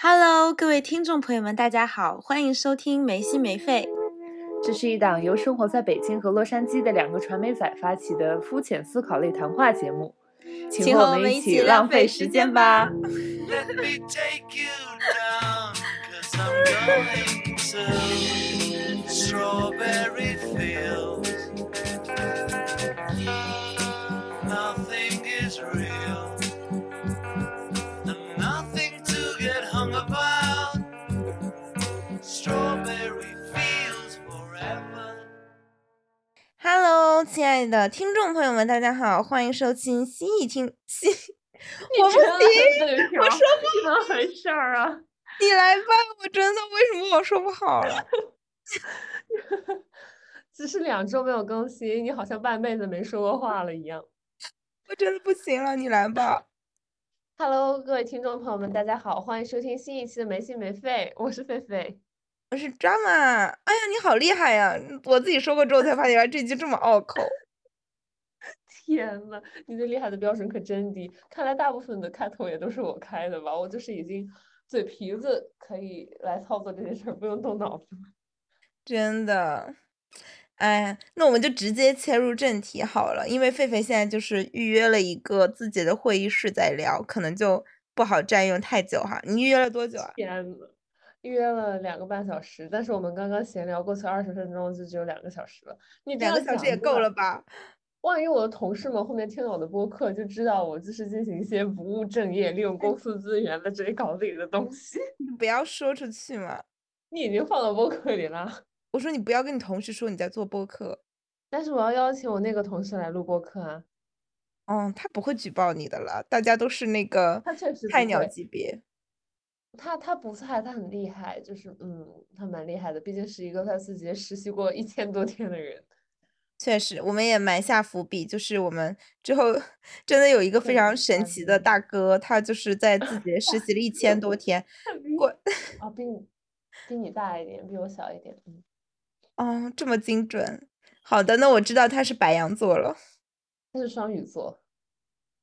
Hello，各位听众朋友们，大家好，欢迎收听没心没肺。这是一档由生活在北京和洛杉矶的两个传媒仔发起的肤浅思考类谈话节目，请和我们一起浪费时间吧。亲爱的听众朋友们，大家好，欢迎收听新一听新。我不行，我说不怎么回事儿啊？你来吧，我真的为什么我说不好了？只是两周没有更新，你好像半辈子没说过话了一样。我真的不行了，你来吧。Hello，各位听众朋友们，大家好，欢迎收听新一期的没心没肺，我是狒狒。我是 Drama，哎呀，你好厉害呀！我自己说过之后才发现，原来这句这么拗口。天呐，你对厉害的标准可真低。看来大部分的开头也都是我开的吧？我就是已经嘴皮子可以来操作这件事儿，不用动脑子。真的，哎，那我们就直接切入正题好了，因为狒狒现在就是预约了一个自己的会议室在聊，可能就不好占用太久哈。你预约了多久啊？天呐！约了两个半小时，但是我们刚刚闲聊过去二十分钟，就只有两个小时了。你两个小时也够了吧？万一我的同事们后面听了我的播客，就知道我就是进行一些不务正业、利用公司资源在这里搞自己的东西。你不要说出去嘛！你已经放到播客里了。我说你不要跟你同事说你在做播客。但是我要邀请我那个同事来录播客啊。嗯，他不会举报你的了，大家都是那个菜鸟级别。他他不菜，他很厉害，就是嗯，他蛮厉害的，毕竟是一个在自己实习过一千多天的人。确实，我们也埋下伏笔，就是我们之后真的有一个非常神奇的大哥，他就是在字节实习了一千多 天。过啊，比你比你大一点，比我小一点，嗯。哦，这么精准。好的，那我知道他是白羊座了。他是双鱼座。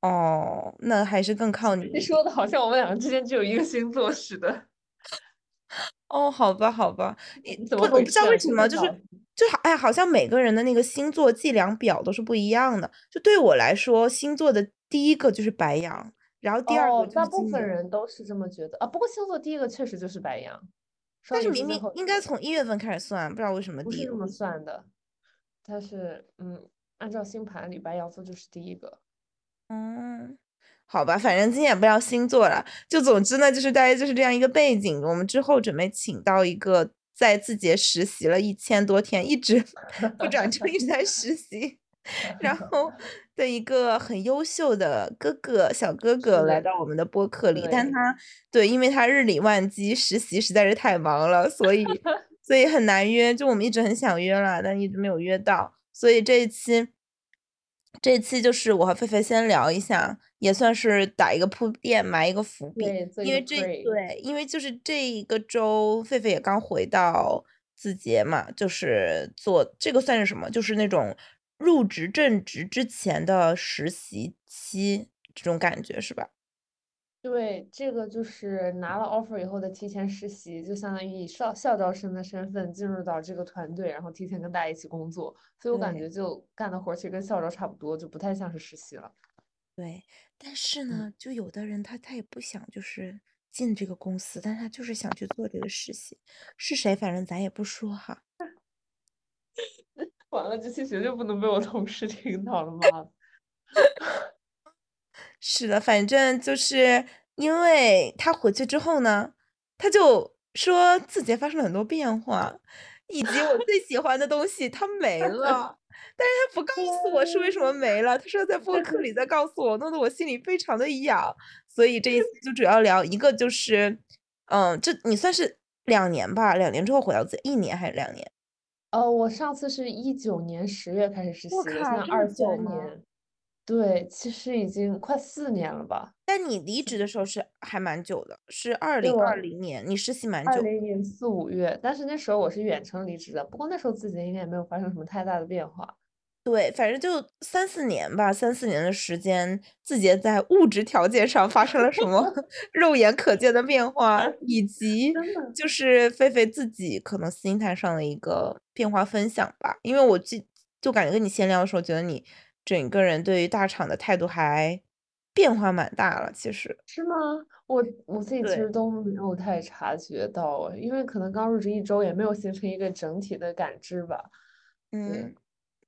哦，那还是更靠你。你说的好像我们两个之间只有一个星座似的。哦，好吧，好吧，你怎么我不知道为什么，就是就好哎，好像每个人的那个星座计量表都是不一样的。就对我来说，星座的第一个就是白羊，然后第二个大部分人都是这么觉得啊。不过星座第一个确实就是白羊，但是明明应该从一月份开始算，不知道为什么不是这么算的。它是嗯，按照星盘里白羊座就是第一个。嗯，好吧，反正今天也不要星座了，就总之呢，就是大概就是这样一个背景。我们之后准备请到一个在字节实习了一千多天，一直不转正，一直在实习，然后 的一个很优秀的哥哥小哥哥来到我们的播客里。但他对，因为他日理万机，实习实在是太忙了，所以 所以很难约。就我们一直很想约了，但一直没有约到，所以这一期。这期就是我和狒狒先聊一下，也算是打一个铺垫，埋一个伏笔。因为这对，因为就是这一个周，狒狒也刚回到字节嘛，就是做这个算是什么？就是那种入职正职之前的实习期，这种感觉是吧？对，这个就是拿了 offer 以后的提前实习，就相当于以校校招生的身份进入到这个团队，然后提前跟大家一起工作，所以我感觉就干的活其实跟校招差不多，就不太像是实习了。对，但是呢，就有的人他他也不想就是进这个公司，但他就是想去做这个实习，是谁反正咱也不说哈。完了，这期绝对不能被我同事 听到了吗？是的，反正就是因为他回去之后呢，他就说字节发生了很多变化，以及我最喜欢的东西他没 了，但是他不告诉我是为什么没了，他说在播客里 再告诉我，弄得我心里非常的痒，所以这一次就主要聊一个就是，嗯，这你算是两年吧，两年之后回到字，一年还是两年？呃，我上次是一九年十月开始实习，现在二九年。对，其实已经快四年了吧。但你离职的时候是还蛮久的，是二零二零年，你实习蛮久。二零年四五月，但是那时候我是远程离职的。不过那时候自己应该也没有发生什么太大的变化。对，反正就三四年吧三四年的时间，字节在物质条件上发生了什么 肉眼可见的变化，以及。就是菲菲自己可能心态上的一个变化分享吧。因为我记就感觉跟你闲聊的时候，觉得你整个人对于大厂的态度还变化蛮大了，其实。是吗？我我自己其。实都没有太察觉到哎，因为可能刚入职一周，也没有形成一个整体的感知吧。嗯，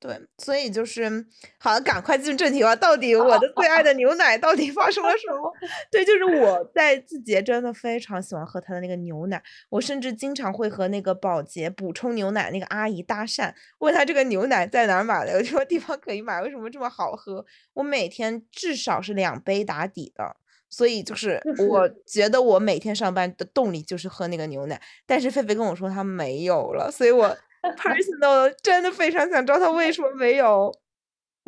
对，所以就是好了，赶快进入正题吧，到底哦我的最爱。的牛奶到底发生了什么？对，就是我在字节真的非常喜欢喝它的那个牛奶，我甚至经常会和那个保洁补充牛奶那个阿姨搭讪，问她这个牛奶在哪儿买的，有什么地方可以买，为什么这么好喝？我每天至少是两杯打底的，所以就是我觉得我每天上班的动力就是喝那个牛奶，但是菲菲跟我说她没有了，所以我 personal 真的非常想知道他为什么没有。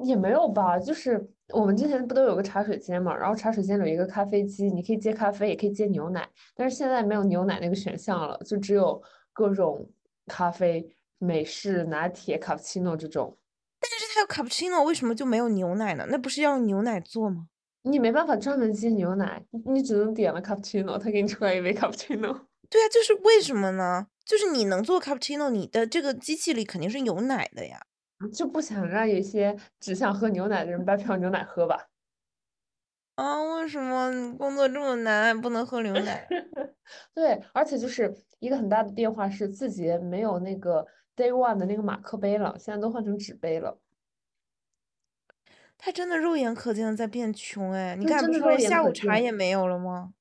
也没有吧，就是我们之前不都有个茶水间嘛，然后茶水间有一个咖啡机，你可以接咖啡，也可以接牛奶，但是现在没有牛奶那个选项了，就只有各种咖啡，美式、拿铁、cappuccino 这种。但是它有 cappuccino 为什么就没有牛奶呢？那不是要用牛奶做吗？你没办法专门接牛奶，你你只能点了 cappuccino，它给你出来一杯 cappuccino。对啊，就是为什么呢？就是你能做 cappuccino，你的这个机器里肯定是有奶的呀。就不想让有一些只想喝牛奶的人白嫖牛奶喝吧。啊，为什么你工作这么难，还不能喝牛奶？对，而且就是一个很大的变化是字节没有那个 day one 的那个马克杯了，现在都换成纸杯了。他真的肉眼可见的在变穷哎，你对，刚才不是说下午。茶也没有了吗？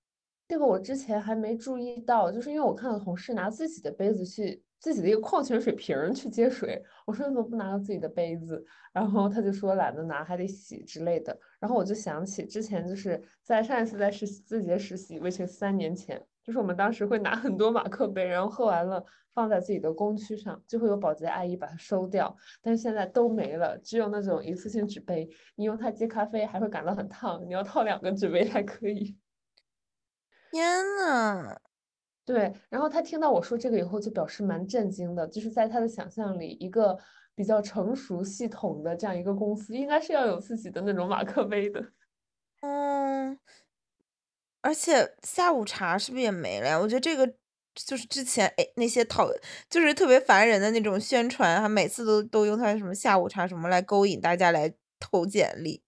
这个我之前还没注意到，就是因为我看到同事拿自己的杯子去自己的一个矿泉水瓶去接水，我说：“你怎么不拿个自己的杯子？”然后他就说：“懒得拿，还得洗之类的。”然后我就想起之前就是在上一次在实习字节实习，which is 3年前，就是我们当时会拿很多马克杯，然后喝完了放在自己的工区上，就会有保洁阿姨把它收掉，但是现在都没了，只有那种一次性纸杯，你用它接咖啡还会感到很烫，你要套两个纸杯才可以。天呐。对，然后他听到我说这个以后就表示蛮震惊的，就是在他的想象里，一个比较成熟系统的这样一个公司，应该是要有自己的那种马克杯的。嗯。而且下午茶是不是也没了呀？我觉得这个就是之前，哎，那些讨就是特别烦人的那种宣传他，每次都都用他什么下午茶什么来勾引大家来投简历。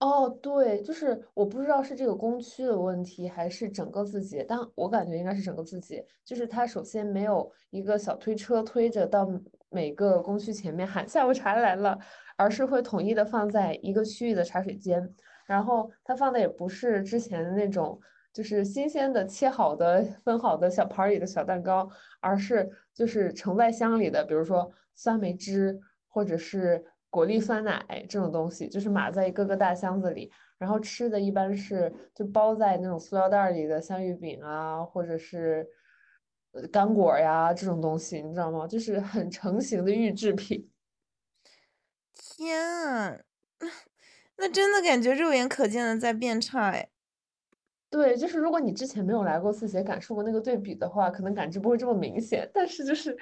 哦，对，就是我不知道是这个工区的问题，还是整个字节，但我感觉应该是整个字节。就是它首先没有一个小推车推着到每个工区前面喊下午茶来了，而是会统一的放在一个区域的茶水间。然后它放的也不是之前的那种，就是新鲜的切好的分好的小盘儿里的小蛋糕，而是就是盛在箱里的，比如说酸梅汁，或者是果粒酸奶这种东西，就是码在一个个大箱子里。然后吃的一般是就包在那种塑料袋儿里的香芋饼啊，或者是，呃，干果呀这种东西，你知道吗？就是很成型的预制品。天啊，那真的感觉肉眼可见的在变差哎。对，就是如果你之前没有来过字节，感受过那个对比的话，可能感知不会这么明显，但是就是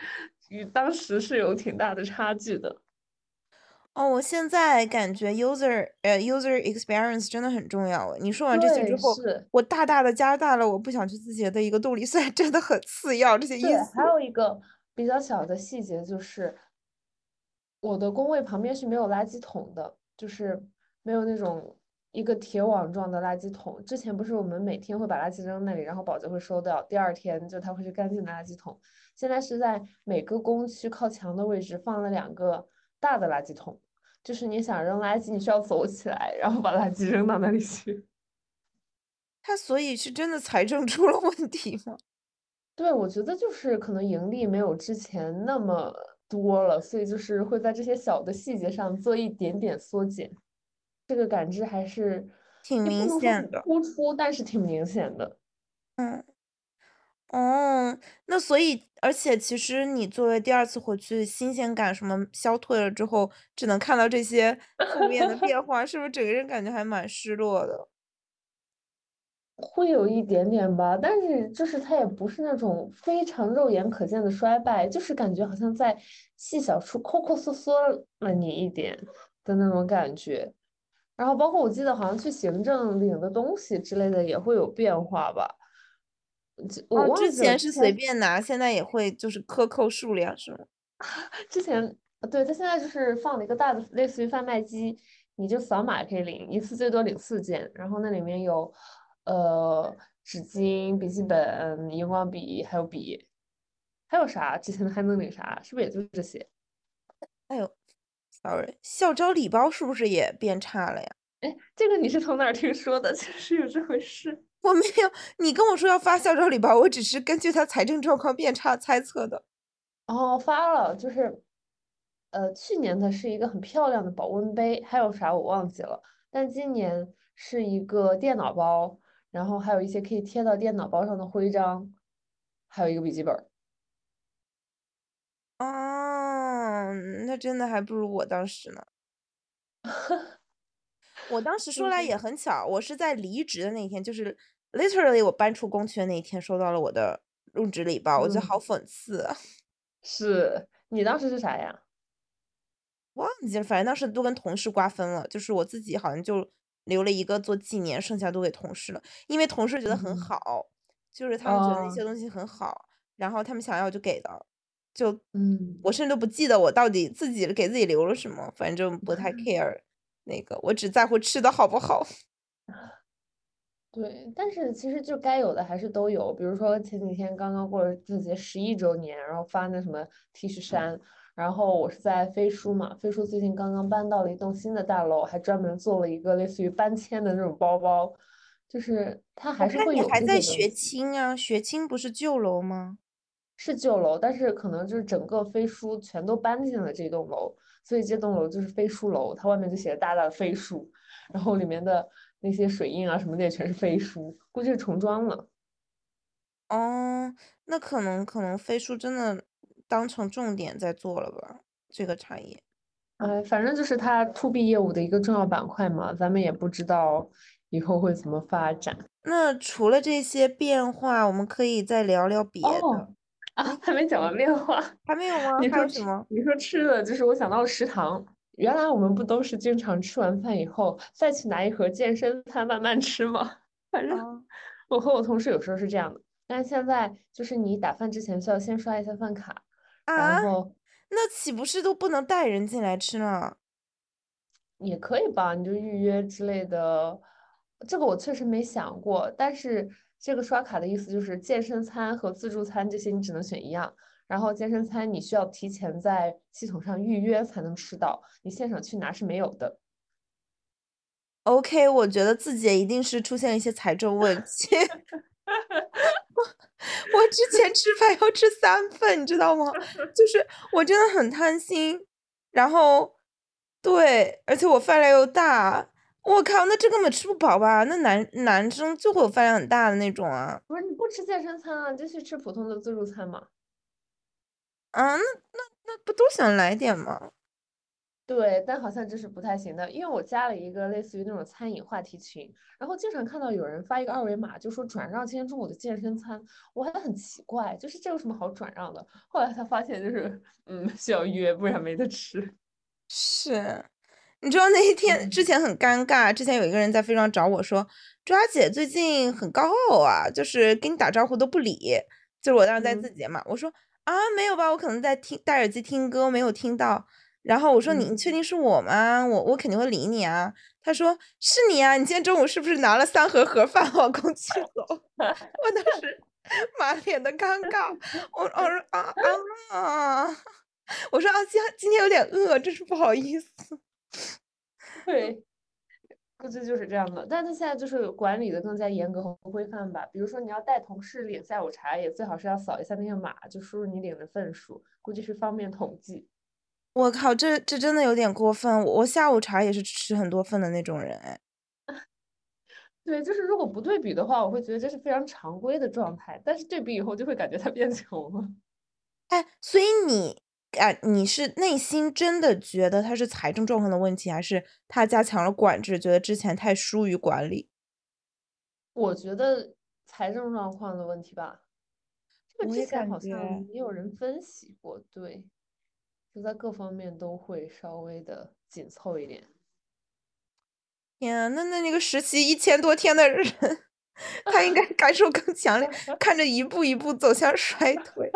与当时是有挺大的差距的。哦，我现在感觉 user 呃，user experience 真的很重要哎。你说完这些之对，后，是。我大大的加大了我不想去字节的一个动力，虽然真的很次要这些对，因素。还有一个比较小的细节就是我的工位旁边是没有垃圾桶的，就是没有那种一个铁网状的垃圾桶。之前不是我们每天会把垃圾扔那里，然后保洁会收掉，第二天就它会是干净的垃圾桶。现在是在每个工区靠墙的位置放了两个大的垃圾桶，就是你想扔垃圾，你需要走起来，然后把垃圾扔到那里去。他所以是真的财政出了问题吗？对，我觉得就是可能盈利没有之前那么多了，所以就是会在这些小的细节上做一点点缩减。这个感知还是挺明显的。突出，但是挺明显的。嗯。哦，那所以而且其实你作为第二次回去，新鲜感什么消退了之后，只能看到这些负面的变化，是不是整个人感觉还蛮失落的？会有一点点吧，但是就是它也不是那种非常肉眼可见的衰败，就是感觉好像在细小处抠抠缩缩了你一点的那种感觉。然后包括我记得好像去行政领的东西之类的也会有变化吧，我哦，之前是随便拿，现在也会就是克扣数量是吗？之前对他现在就是放了一个大的类似于贩卖机，你就扫码可以领一次最多领四件，然后那里面有呃纸巾、笔记本、荧光笔还有笔，还有啥？之前还能领啥？是不是也就这些？哎呦，sorry，校招礼包是不是也变差了呀？哎，这个你是从哪儿听说的？确实有这回事。我没有，你跟我说要发校招礼包，我只是根据他财政状况变差猜测的。哦，发了，就是呃，去年的是一个很漂亮的保温杯，还有啥我忘记了。但今年是一个电脑包，然后还有一些可以贴到电脑包上的徽章，还有一个笔记本。哦，那真的还不如我当时呢。我当时说来也很巧，我是在离职的那一天，就是 literally 我搬出工区的那一天收到了我的入职礼包，我觉得嗯，好讽刺啊。是你当时是啥呀？忘记了，反正当时都跟同事瓜分了，就是我自己好像就留了一个做纪念，剩下都给同事了，因为同事觉得很嗯，好，就是他们觉得那哦，些东西很好，然后他们想要就给的，就嗯。我甚至都不记得我到底自己给自己留了什么，反正不太 care 那个，我只在乎吃的好不好。对，但是其实就该有的还是都有，比如说前几天刚刚过了字节十一周年，然后发那什么 T 恤衫，然后我是在飞书嘛，飞书最近刚刚搬到了一栋新的大楼，还专门做了一个类似于搬迁的那种包包，就是它还是会有看你还在学。青啊，学青不是旧楼吗？是旧楼，但是可能就是整个飞书全都搬进了这栋楼，所以这栋楼就是飞书楼，它外面就写着大大的飞书，然后里面的那些水印啊什么的也全是飞书，估计是重装了。哦，那可能可能飞书真的当成重点在做了吧，这个产业。哎，反正就是它 to B 业务的一个重要板块嘛，咱们也不知道以后会怎么发展。那除了这些变化，我们可以再聊聊别的。哦，啊，还没讲完变化。还没有吗？你说什么？你说吃的，就是我想到了食堂。原来我们不都是经常吃完饭以后再去拿一盒健身餐慢慢吃吗？反正啊我和我同事有时候是这样的，但是现在就是你打饭之前需要先刷一下饭卡，然啊，后那岂不是都不能带人进来吃呢？也可以吧，你就预约之类的。这个我确实没想过，但是这个刷卡的意思就是健身餐和自助餐这些你只能选一样，然后健身餐你需要提前在系统上预约才能吃到，你现场去拿是没有的。OK，我觉得自己也一定是出现了一些财政问 题。我之前吃饭要吃三份，你知道吗？就是我真的很贪心，然后对，而且我饭量又大，我靠，那这根本吃不饱吧？那男男生就会有饭量很大的那种啊不是你不吃健身餐啊，就去吃普通的自助餐嘛。啊，那那那不都想来点吗？对，但好像这是不太行的，因为我加了一个类似于那种餐饮话题群，然后经常看到有人发一个二维码，就说转让今天中午的健身餐，我还很奇怪，就是这有什么好转让的？后来才发现，就是嗯，需要约，不然没得吃。是，你知道那一天之嗯前很尴尬，之前有一个人在飞书上找我说，抓姐最近很高傲啊，就是给你打招呼都不理。就是我当时在字嗯节嘛，我说啊没有吧，我可能在听戴耳机听歌，没有听到。然后我说你你确嗯，定是我吗？我我肯定会理你啊。他说是你啊，你今天中午是不是拿了三盒盒饭往公司 走？我当时 满脸的尴尬，我我说啊啊 啊，我说啊今今天有点饿，真是不好意思。对，估计就是这样的。但他现在就是管理的更加严格和规范吧，比如说你要带同事领下午茶，也最好是要扫一下那个码，就输入你领的份数，估计是方便统计。我靠，这这真的有点过分。我我下午茶也是吃很多份的那种人，哎 对，就是如果不对比的话，我会觉得这是非常常规的状态，但是对比以后就会感觉他变 穷了。哎，所以你啊，你是内心真的觉得他是财政状况的问题，还是他加强了管制，觉得之前太疏于管理？我觉得财政状况的问题吧，这个之前好像也有人分析过，对，就在各方面都会稍微的紧凑一点。天啊，那那那个实习一千多天的人，他应该 感受更强烈，看着一步一步走向衰退。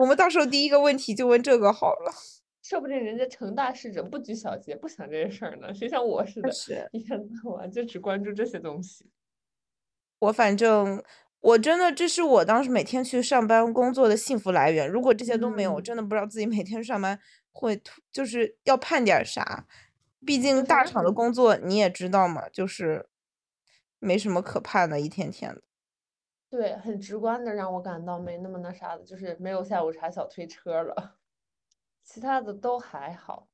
我们到时候第一个问题就问这个好了。说不定人家成大事者不拘小节，不想这些事儿呢。谁像我似的，是一天到晚就只关注这些东西。我反正我真的这是我当时每天去上班工作的幸福来源。如果这些都没有，我嗯真的不知道自己每天上班会突就是要盼点儿啥。毕竟大厂的工作你也知道嘛，就是没什么可怕的，一天天的。对，很直观的让我感到没那么那啥的，就是没有下午茶小推车了，其他的都还好。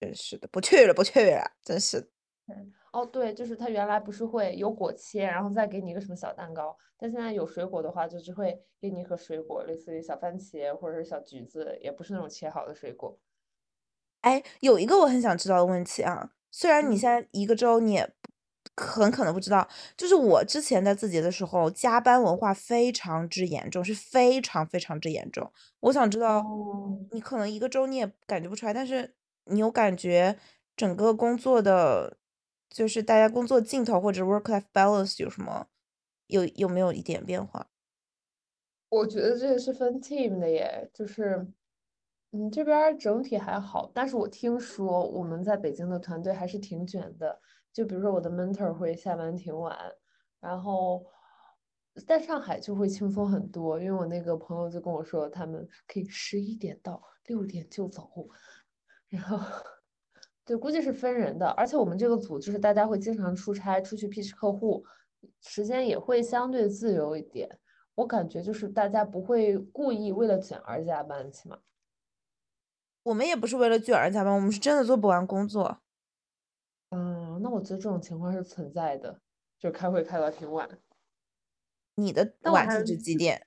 真是的，不去了，不去了，真是的。哦，对，就是他原来不是会有果切，然后再给你一个什么小蛋糕，但现在有水果的话，就只会给你一盒水果，类似于小番茄或者是小橘子，也不是那种切好的水果。哎，有一个我很想知道的问题啊，虽然你嗯现在一个周你也不很可能不知道，就是我之前在字节的时候，加班文化非常之严重，是非常非常之严重。我想知道，哦，你可能一个周你也感觉不出来，但是你有感觉整个工作的，就是大家工作劲头或者 work-life balance 有什么，有有没有一点变化？我觉得这个是分 team 的耶，就是，嗯，这边整体还好，但是我听说我们在北京的团队还是挺卷的，就比如说我的 mentor 会下班挺晚，然后在上海就会轻松很多，因为我那个朋友就跟我说，他们可以十一点到，六点就走，然后对，估计是分人的，而且我们这个组就是大家会经常出差，出去 pitch 客户，时间也会相对自由一点。我感觉就是大家不会故意为了卷而加班，起码。我们也不是为了卷而加班，我们是真的做不完工作。嗯，那我觉得这种情况是存在的，就开会开到挺晚。你的晚是指几点？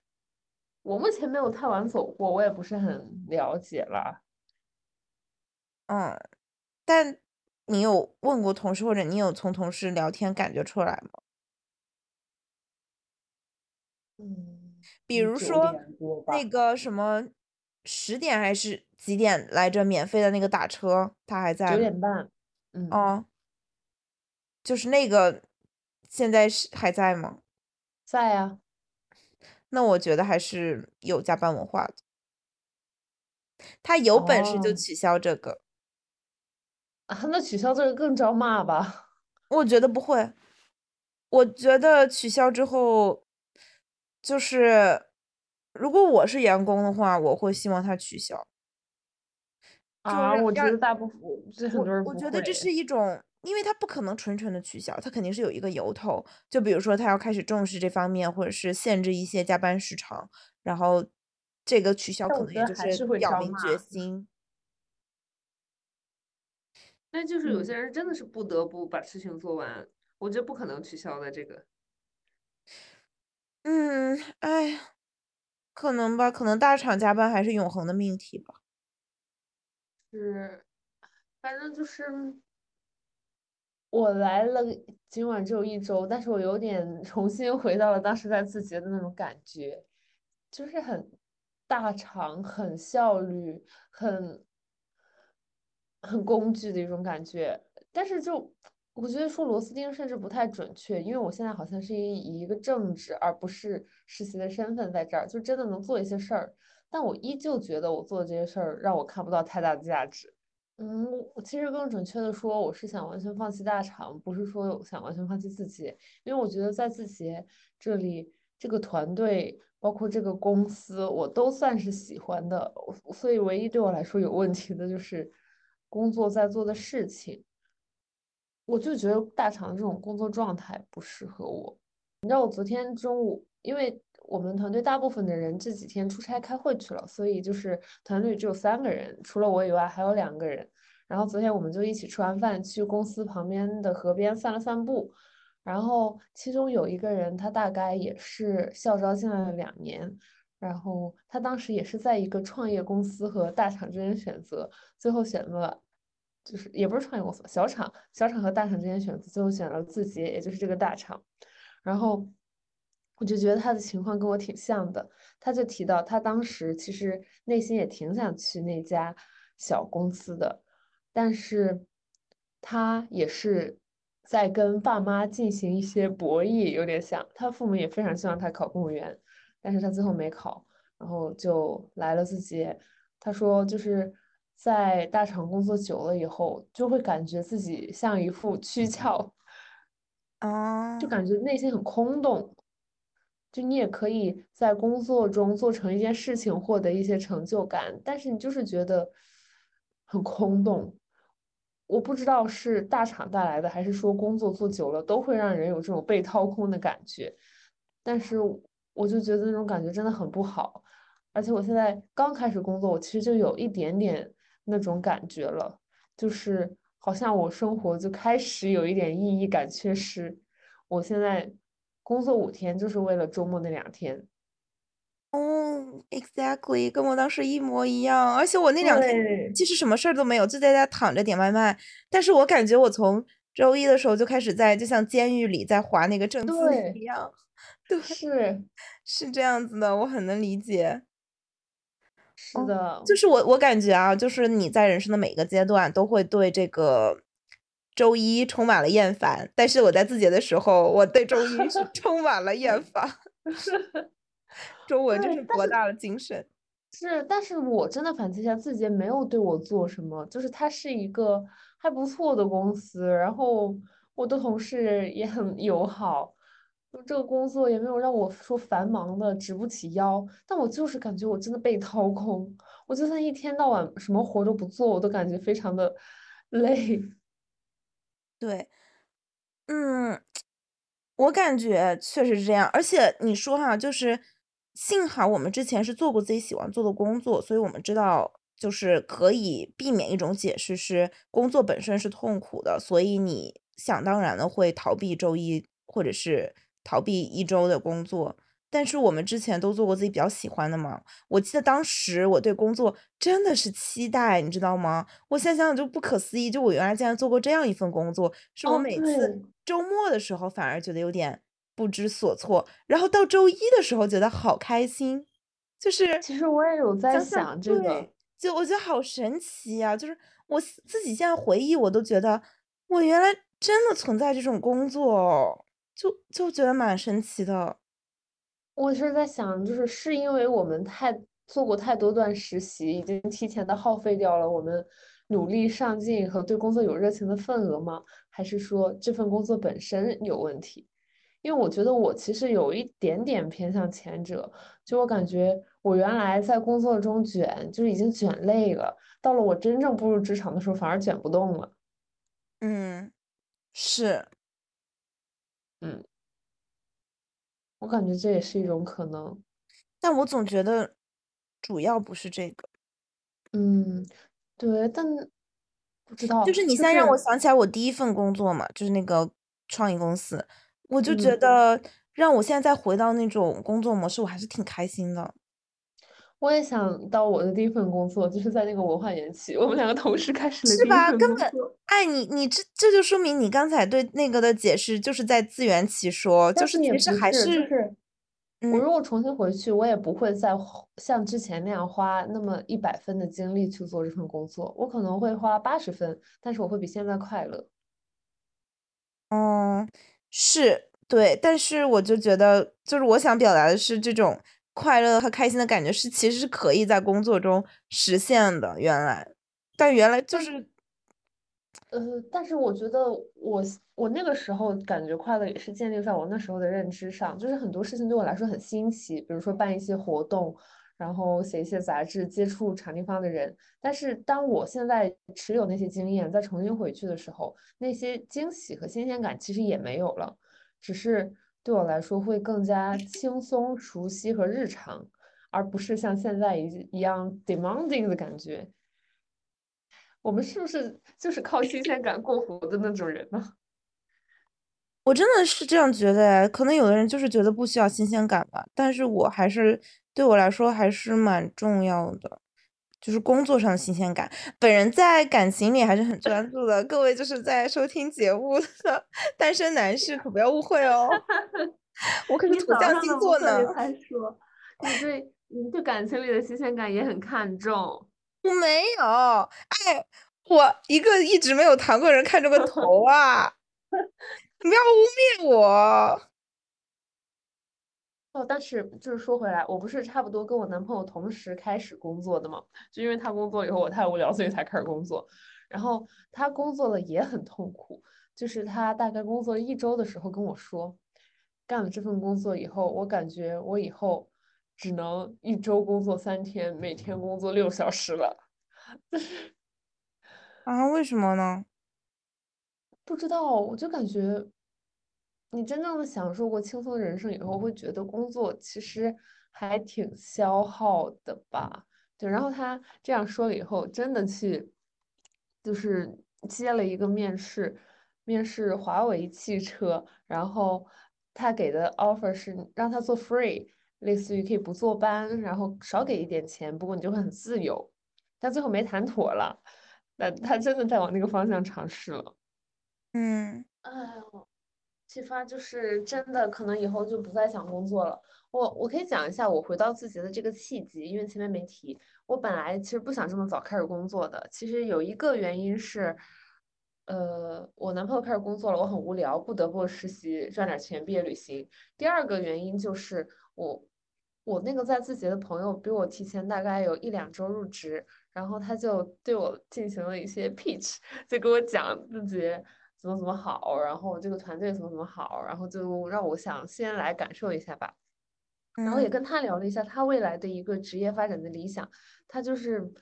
我目前没有太晚走过，我也不是很了解啦。嗯，但你有问过同事，或者你有从同事聊天感觉出来吗？嗯，比如说那个什么十点还是几点来着？免费的那个打车，他还在九？点半，嗯，哦，就是那个现在是还在吗？在呀。那我觉得还是有加班文化的。他有本事就哦，取消这个，啊，那取消这个更招骂吧？我觉得不会。我觉得取消之后，就是如果我是员工的话，我会希望他取消。就啊，我觉得大部分这很多我人不我觉得这会。是一种，因为他不可能纯纯的取消，他肯定是有一个由头。就比如说他要开始重视这方面，或者是限制一些加班时长，然后这个取消可能也就还是会表明决。心。那就是有嗯些人真的是不得不把事情做完，我觉得不可能取消的这个。嗯，哎，可能吧，可能大厂加班还是永恒的命题吧。是，反正就是我来了，今晚只有一周，但是我有点 重新回到了当时在字节的那种感觉，就是很大厂、很效率、很很工具的一种感觉。但是就我觉得说螺丝钉甚至不太准确，因为我现在好像是以一个正职而不是实习的身份在这儿，就真的能做一些事儿，但我依旧觉得我做的这些事儿让我看不到太大的价值。嗯，其实更准确的说，我是想完全放弃大厂，不是说想完全放弃字节，因为我觉得在字节这里，这个团队包括这个公司，我都算是喜欢的，所以唯一对我来说有问题的就是工作在做的事情，我就觉得大厂这种工作状态不适合我。你知道我昨天中午，因为我们团队大部分的人这几天出差开会去了，所以就是团队只有三个人，除了我以外还有两个人。然后昨天我们就一起吃完饭，去公司旁边的河边散了散步。然后其中有一个人，他大概也是校招进来了两年，然后他当时也是在一个创业公司和大厂之间选择，最后选了。就是也不是创业公司，小厂小厂和大厂之间选择，最后选了字节，也就是这个大厂。然后我就觉得他的情况跟我挺像的。他就提到他当时其实内心也挺想去那家小公司的，但是他也是在跟爸妈进行一些博弈，有点像他父母也非常希望他考公务员，但是他最后没考，然后就来了字节。他说就是在大厂工作久了以后，就会感觉自己像一副躯壳，啊就哦，感觉内心很空洞。就你也可以在工作中做成一件事情，获得一些成就感，但是你就是觉得很空洞。我不知道是大厂带来的，还是说工作做久了都会让人有这种被掏空的感觉。但是我就觉得那种感觉真的很不好，而且我现在刚开始工作，我其实就有一点点那种感觉了，就是好像我生活就开始有一点意义感缺失。我现在工作五天，就是为了周末那两天。哦，exactly，跟我当时一模一样。而且我那两天其实什么事儿都没有，就在家躺着点外卖。但是我感觉我从周一的时候就开始在，就像监狱里在划那个正字，一样。对，是是这样子的，我很能理解。哦，是的，就是我我感觉啊，就是你在人生的每个阶段都会对这个周一充满了厌烦，但是我在字节的时候，我对周一是 充满了厌烦。中文真是博大的精深。是，但是我真的反思一下，字节没有对我做什么，就是它是一个还不错的公司，然后我的同事也很友好，就这个工作也没有让我说繁忙的直不起腰，但我就是感觉我真的被掏空，我就算一天到晚什么活都不做，我都感觉非常的 累。对，嗯，我感觉确实是这样。而且你说哈，就是幸好我们之前是做过自己喜欢做的工作，所以我们知道就是可以避免一种解释是工作本身是痛苦的，所以你想当然的会逃避周一，或者是逃避一周的工作。但是我们之前都做过自己比较喜欢的嘛，我记得当时我对工作真的是期待，你知道吗？我现在想想就不可思议，就我原来竟然做过这样一份工作，是我哦，每次，周末的时候反而觉得有点不知所措，然后到周一的时候觉得好开心，就是其实我也有在想这个。就我觉得好神奇啊，就是我自自己现在回忆，我都觉得我原来真的存在这种工作哦，就就觉得蛮神奇的。我是在想，就是是因为我们太做过太多段实习，已经提前的耗费掉了我们努力上进和对工作有热情的份额吗？还是说这份工作本身有问题？因为我觉得我其实有一点点偏向前者，就我感觉我原来在工作中卷，就是已经卷累了，到了我真正步入职场的时候，反而卷不动了。嗯，是。嗯，我感觉这也是一种可能。但我总觉得主要不是这个，嗯，对，但不知道，就是你现在让我想起来我第一份工作嘛，就是那个创意公司，我就觉嗯。得让我现在再回到那种工作模式，我还是挺开心的。我也想到我的第一份工作，就是在那个文化园区，我们两个同时开始了是吧？根本。哎，你你这这就说明你刚才对那个的解释就是在自圆其说，就是其实不是，就还是，我嗯，如果重新回去，我也不会再像之前那样花那么一百分的精力去做这份工作，我可能会花八十分，但是我会比现在快乐。嗯，是，对，但是我就觉得，就是我想表达的是这种快乐和开心的感觉是其实是可以在工作中实现的，原来，但原来就是，呃，但是我觉得我我那个时候感觉快乐也是建立在我那时候的认知上，就是很多事情对我来说很新奇，比如说办一些活动，然后写一些杂志，接触场地方的人。但是当我现在持有那些经验，再重新回去的时候，那些惊喜和新鲜感其实也没有了，只是对我来说会更加轻松、熟悉和日常，而不是像现在一一样 demanding 的感觉。我们是不是就是靠新鲜感过活的那种人呢？我真的是这样觉得，可能有的人就是觉得不需要新鲜感吧，但是我还是对我来说还是蛮重要的。就是工作上的新鲜感。本人在感情里还是很专 注的，各位就是在收听节目的单身男士可不要误会哦。我可是土象星座呢。才说你对你对感情里的新鲜感也很看重。我没有，哎，我一个一直没有谈过人看这个头啊！你不要污蔑我。哦，但是就是说回来，我不是差不多跟我男朋友同时开始工作的嘛？就因为他工作以后我太无聊，所以才开始工作。然后他工作了也很痛苦，就是他大概工作一周的时候跟我说，干了这份工作以后，我感觉我以后只能一周工作三天，每天工作六小时了。啊？为什么呢？不知道，我就感觉。你真正的享受过轻松人生以后，会觉得工作其实还挺消耗的吧？对，然后他这样说了以后，真的去就是接了一个面试，面试华为汽车，然后他给的 offer 是让他做 free，类似于可以不坐班，然后少给一点钱，不过你就会很自由。但最后没谈妥了，但他真的在往那个方向尝试了。嗯，哎呦。启发就是真的，可能以后就不再想工作了。我我可以讲一下我回到字节的这个契机，因为前面没提。我本来其实不想这么早开始工作的。其实有一个原因是，呃，我男朋友开始工作了，我很无聊，不得不实习赚点钱，毕业旅行。第二个原因就是我我那个在字节的朋友比我提前大概有一两周入职，然后他就对我进行了一些 pitch，就跟我讲字节。怎么怎么好，然后这个团队怎么怎么好，然后就让我想先来感受一下吧。然后也跟他聊了一下他未来的一个职业发展的理想，他就是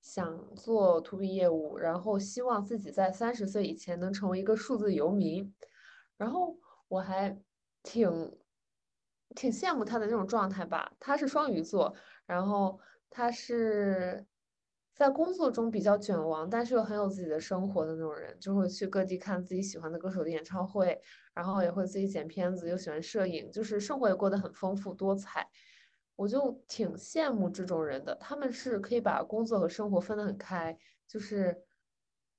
想做 to B 业务，然后希望自己在三十岁以前能成为一个数字游民。然后我还挺挺羡慕他的那种状态吧。他是双鱼座，然后他是。在工作中比较卷王，但是又很有自己的生活的那种人，就会去各地看自己喜欢的歌手的演唱会，然后也会自己剪片子，又喜欢摄影，就是生活也过得很丰富多彩。我就挺羡慕这种人的，他们是可以把工作和生活分得很开，就是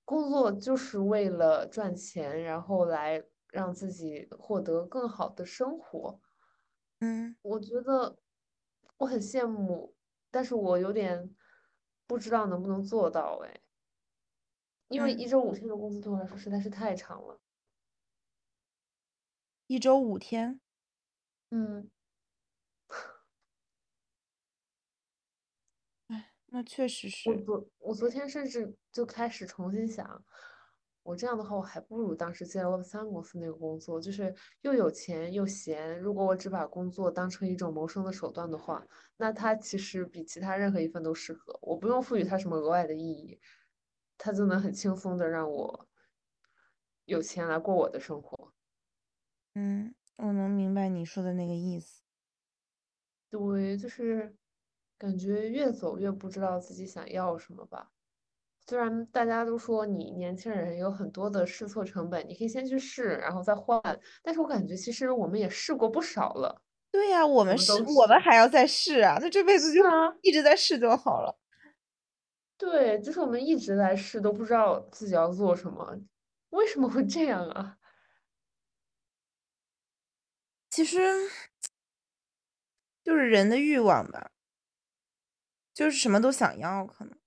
工作就是为了赚钱，然后来让自己获得更好的生活。嗯，我觉得我很羡慕，但是我有点。不知道能不能做到哎，因为一周五天的工资对我来说实在是太长了。一周五天，嗯，哎，那确实是。我昨我昨天甚至就开始重新想，我这样的话，我还不如当时在 Web 三公司那个工作，就是又有钱又闲。如果我只把工作当成一种谋生的手段的话。那它其实比其他任何一份都适合，我不用赋予它什么额外的意义，它就能很轻松的让我有钱来过我的生活。嗯，我能明白你说的那个意思。对，就是感觉越走越不知道自己想要什么吧。虽然大家都说你年轻人有很多的试错成本，你可以先去试，然后再换，但是我感觉其实我们也试过不少了。对呀，我们试，我们还要再试啊！那这辈子就一直在试就好了。对，就是我们一直在试，都不知道自己要做什么，为什么会这样啊？其实，就是人的欲望吧，就是什么都想要。可能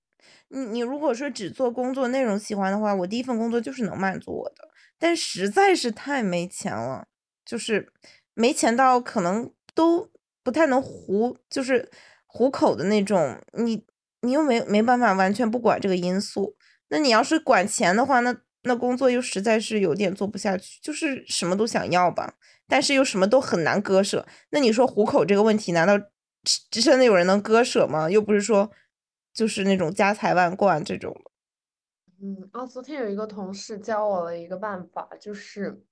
你你如果说只做工作内容喜欢的话，我第一份工作就是能满足我的，但实在是太没钱了，就是没钱到可能。都不太能糊，就是糊口的那种。你你又没没办法完全不管这个因素。那你要是管钱的话，那那工作又实在是有点做不下去。就是什么都想要吧，但是又什么都很难割舍。那你说糊口这个问题，难道真的有人能割舍吗？又不是说就是那种家财万贯这种。嗯，啊，昨天有一个同事教我了一个办法，就是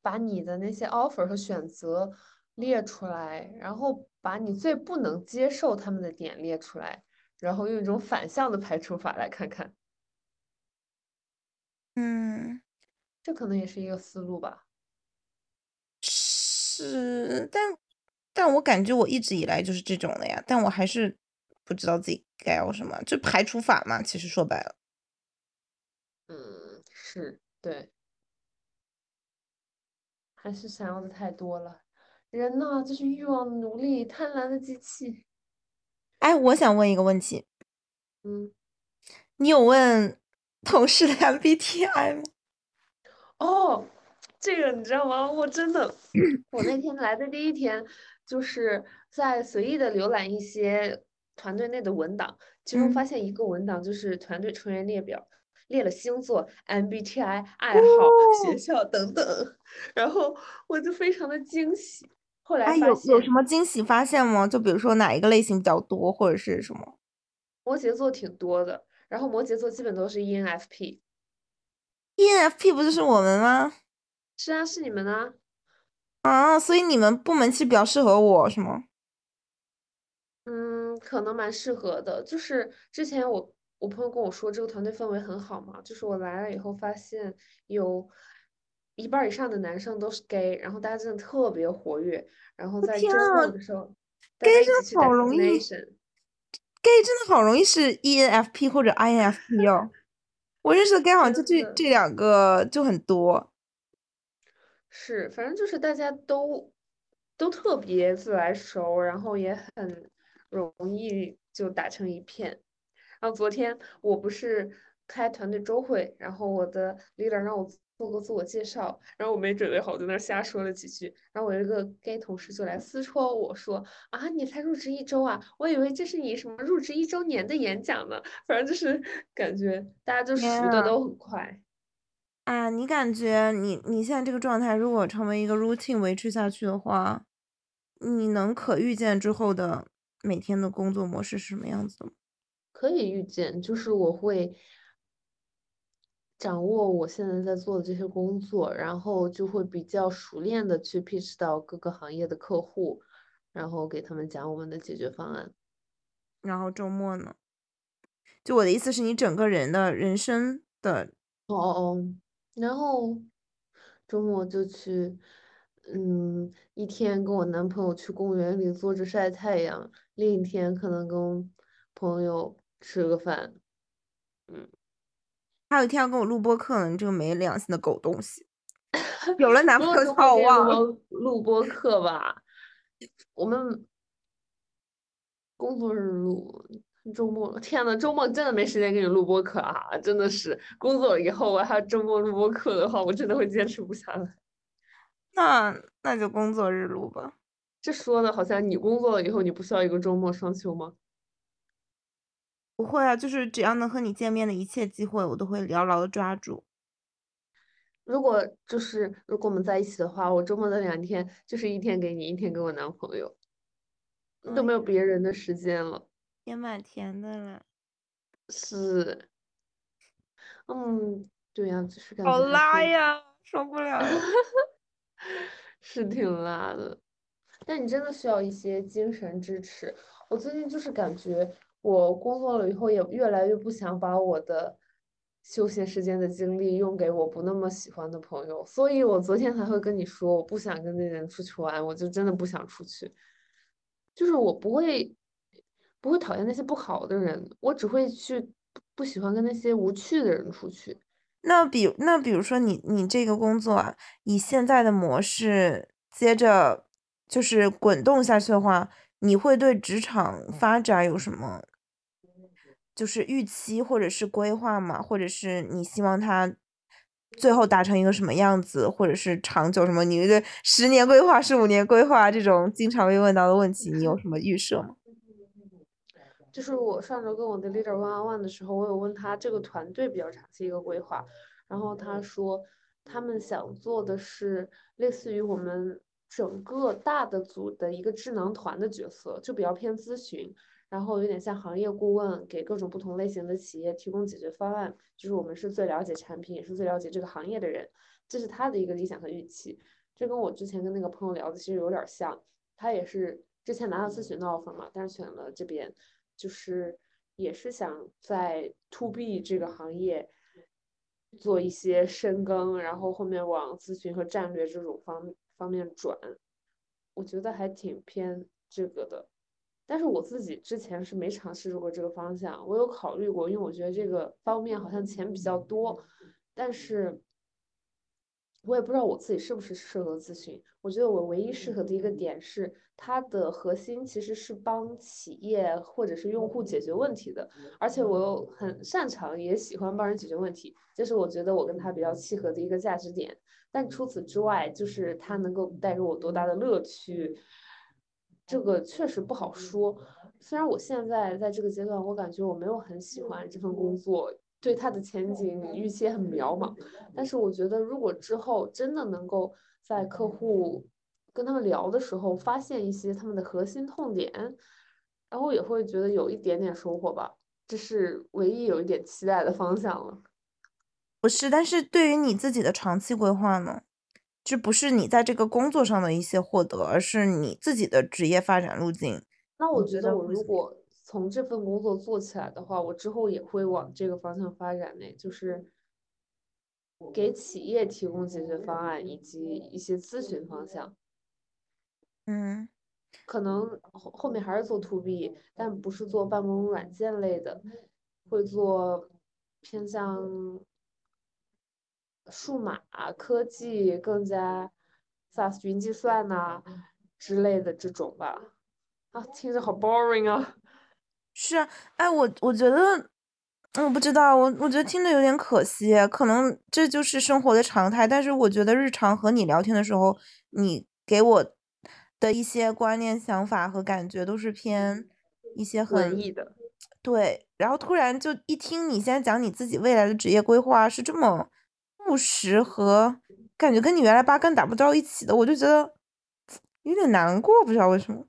把你的那些 offer 和选择。列出来，然后把你最不能接受他们的点列出来，然后用一种反向的排除法来看看。嗯，这可能也是一个思路吧。是，但但我感觉我一直以来就是这种的呀，但我还是不知道自己 scale 什么，就排除法嘛。其实说白了，嗯，是对，还是想要的太多了。人呢，就是欲望、奴隶、贪婪的机器。哎，我想问一个问题，嗯，你有问同事的 MBTI 吗？哦，这个你知道吗？我真的，我那天来的第一天，就是在随意的浏览一些团队内的文档，其中发嗯，现一个文档就是团队成员列表，列了星座、MBTI、爱好、学哦，校等等，然后我就非常的惊喜。后来有有什么惊喜发现吗？就比如说哪一个类型比较多，或者是什么摩羯座挺多的，然后摩羯座基本都是 ENFP。？ENFP 不就是我们吗？是啊，是你们啊。啊，所以你们部门其实比较适合我，是吗？嗯，可能蛮适合的。就是之前我我朋友跟我说，这个团队氛围很好嘛。就是我来了以后发现，有一半以上的男生都是 gay，然后大家真的特别活跃。然后在周末的时候，，gay 真的好容易。，gay 真的好容易是 ENFP 或者 INFP 哦。我认识的 gay 好像就这这两个就很多。是，反正就是大家都都特别自来熟，然后也很容易就打成一片。然后昨天我不是开团队周会，然后我的 leader 让我做个自我介绍，然后我没准备好，在那瞎说了几句，然后我一个 gay 同事就来私戳我说啊，你才入职一周啊，我以为这是你什么入职一周年的演讲呢，反正就是 感觉大家就！熟的都很快。啊，你感觉你你现在这个状态，如果成为一个 routine 维持下去的话，你能可预见之后的每天的工作模式是什么样子的吗？可以预见，就是我会掌握我现在在做的这些工作，然后就会比较熟练的去 pitch 到各个行业的客户，然后给他们讲我们的解决方案。然后周末呢？就我的意思是你整个人的人生的，哦哦哦，然后周末就去，嗯，一天跟我男朋友去公园里坐着晒太阳，另一天可能跟朋友吃个饭。嗯，还有一天要跟我录播课呢，你这个没良心的狗东西！有了男朋友就把周末给你录我忘了。播录播课吧？我们工作日录，周末，天呐，周末真的没时间给你录播课啊！真的是工作了以后，我还周末录播课的话，我真的会坚持不下来。那那就工作日录吧。这说的好像你工作了以后，你不需要一个周末双休吗？不会啊，就是只要能和你见面的一切机会，我都会牢牢的抓住。如果就是如果我们在一起的话，我周末的两天就是一天给你，一天给我男朋友，都哎，没有别人的时间了。也蛮甜的了。是，嗯，对呀，就是感好觉好，拉呀，受不了了。是挺辣的。但你真的需要一些精神支持。我最近就是感觉我工作了以后，也越来越不想把我的休闲时间的精力用给我不那么喜欢的朋友，所以我昨天才会跟你说，我不想跟那人出去玩，我就真的不想出去。就是我不会不会讨厌那些不好的人，我只会去不不喜欢跟那些无趣的人出去。那比那比如说你你这个工作啊，以现在的模式接着就是滚动下去的话，你会对职场发展有什么就是预期或者是规划吗？或者是你希望它最后达成一个什么样子，或者是长久什么？你的十年规划、十五年规划这种经常被问到的问题，你有什么预设吗？就是我上周跟我的 leader one on one 的时候，我有问他这个团队比较长期一个规划，然后他说他们想做的是类似于我们整个大的组的一个智囊团的角色，就比较偏咨询，然后有点像行业顾问，给各种不同类型的企业提供解决方案，就是我们是最了解产品，也是最了解这个行业的人，这是他的一个理想和预期。这跟我之前跟那个朋友聊的其实有点像，他也是之前拿到咨询的 offer 嘛，但是选了这边。就是也是想在 to B 这个行业做一些深耕，然后后面往咨询和战略这种方方面转，我觉得还挺偏这个的。但是我自己之前是没尝试过这个方向，我有考虑过，因为我觉得这个方面好像钱比较多，但是。我也不知道我自己是不是适合咨询。我觉得我唯一适合的一个点是，它的核心其实是帮企业或者是用户解决问题的，而且我又很擅长，也喜欢帮人解决问题，这是我觉得我跟他比较契合的一个价值点。但除此之外，就是它能够带给我多大的乐趣，这个确实不好说。虽然我现在在这个阶段，我感觉我没有很喜欢这份工作。对它的前景预期很渺茫，但是我觉得如果之后真的能够在客户跟他们聊的时候发现一些他们的核心痛点，然后也会觉得有一点点收获吧，这是唯一有一点期待的方向了。不是，但是对于你自己的长期规划呢？这不是你在这个工作上的一些获得，而是你自己的职业发展路径。那我觉得我如果。从这份工作做起来的话，我之后也会往这个方向发展呢，就是给企业提供解决方案以及一些咨询方向。嗯，可能后后面还是做 to B，但不是做办公软件类的，会做偏向数码科技、更加 SaaS 云计算呐之类的这种吧。啊，听着好 boring 啊。是啊，哎，我我觉得，我不知道，我我觉得听着有点可惜，可能这就是生活的常态。但是我觉得日常和你聊天的时候，你给我的一些观念、想法和感觉都是偏一些很文艺的。对，然后突然就一听你现在讲你自己未来的职业规划是这么务实和感觉跟你原来八竿打不到一起的，我就觉得有点难过，不知道为什么。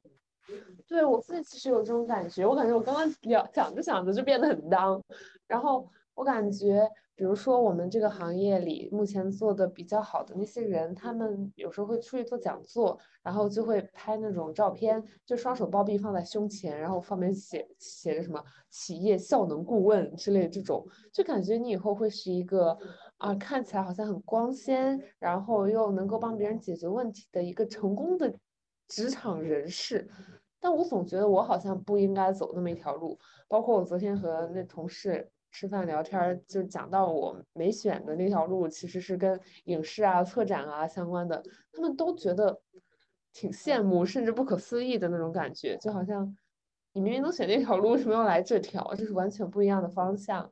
对我自己其实有这种感觉，我感觉我刚刚聊讲着讲着就变得很当，然后我感觉，比如说我们这个行业里目前做的比较好的那些人，他们有时候会出去做讲座，然后就会拍那种照片，就双手抱臂放在胸前，然后上面写写着什么企业效能顾问之类这种，就感觉你以后会是一个啊看起来好像很光鲜，然后又能够帮别人解决问题的一个成功的职场人士。但我总觉得我好像不应该走那么一条路，包括我昨天和那同事吃饭聊天，就讲到我没选的那条路，其实是跟影视啊、策展啊相关的，他们都觉得挺羡慕，甚至不可思议的那种感觉，就好像你明明能选那条路，为什么要来这条？这是完全不一样的方向。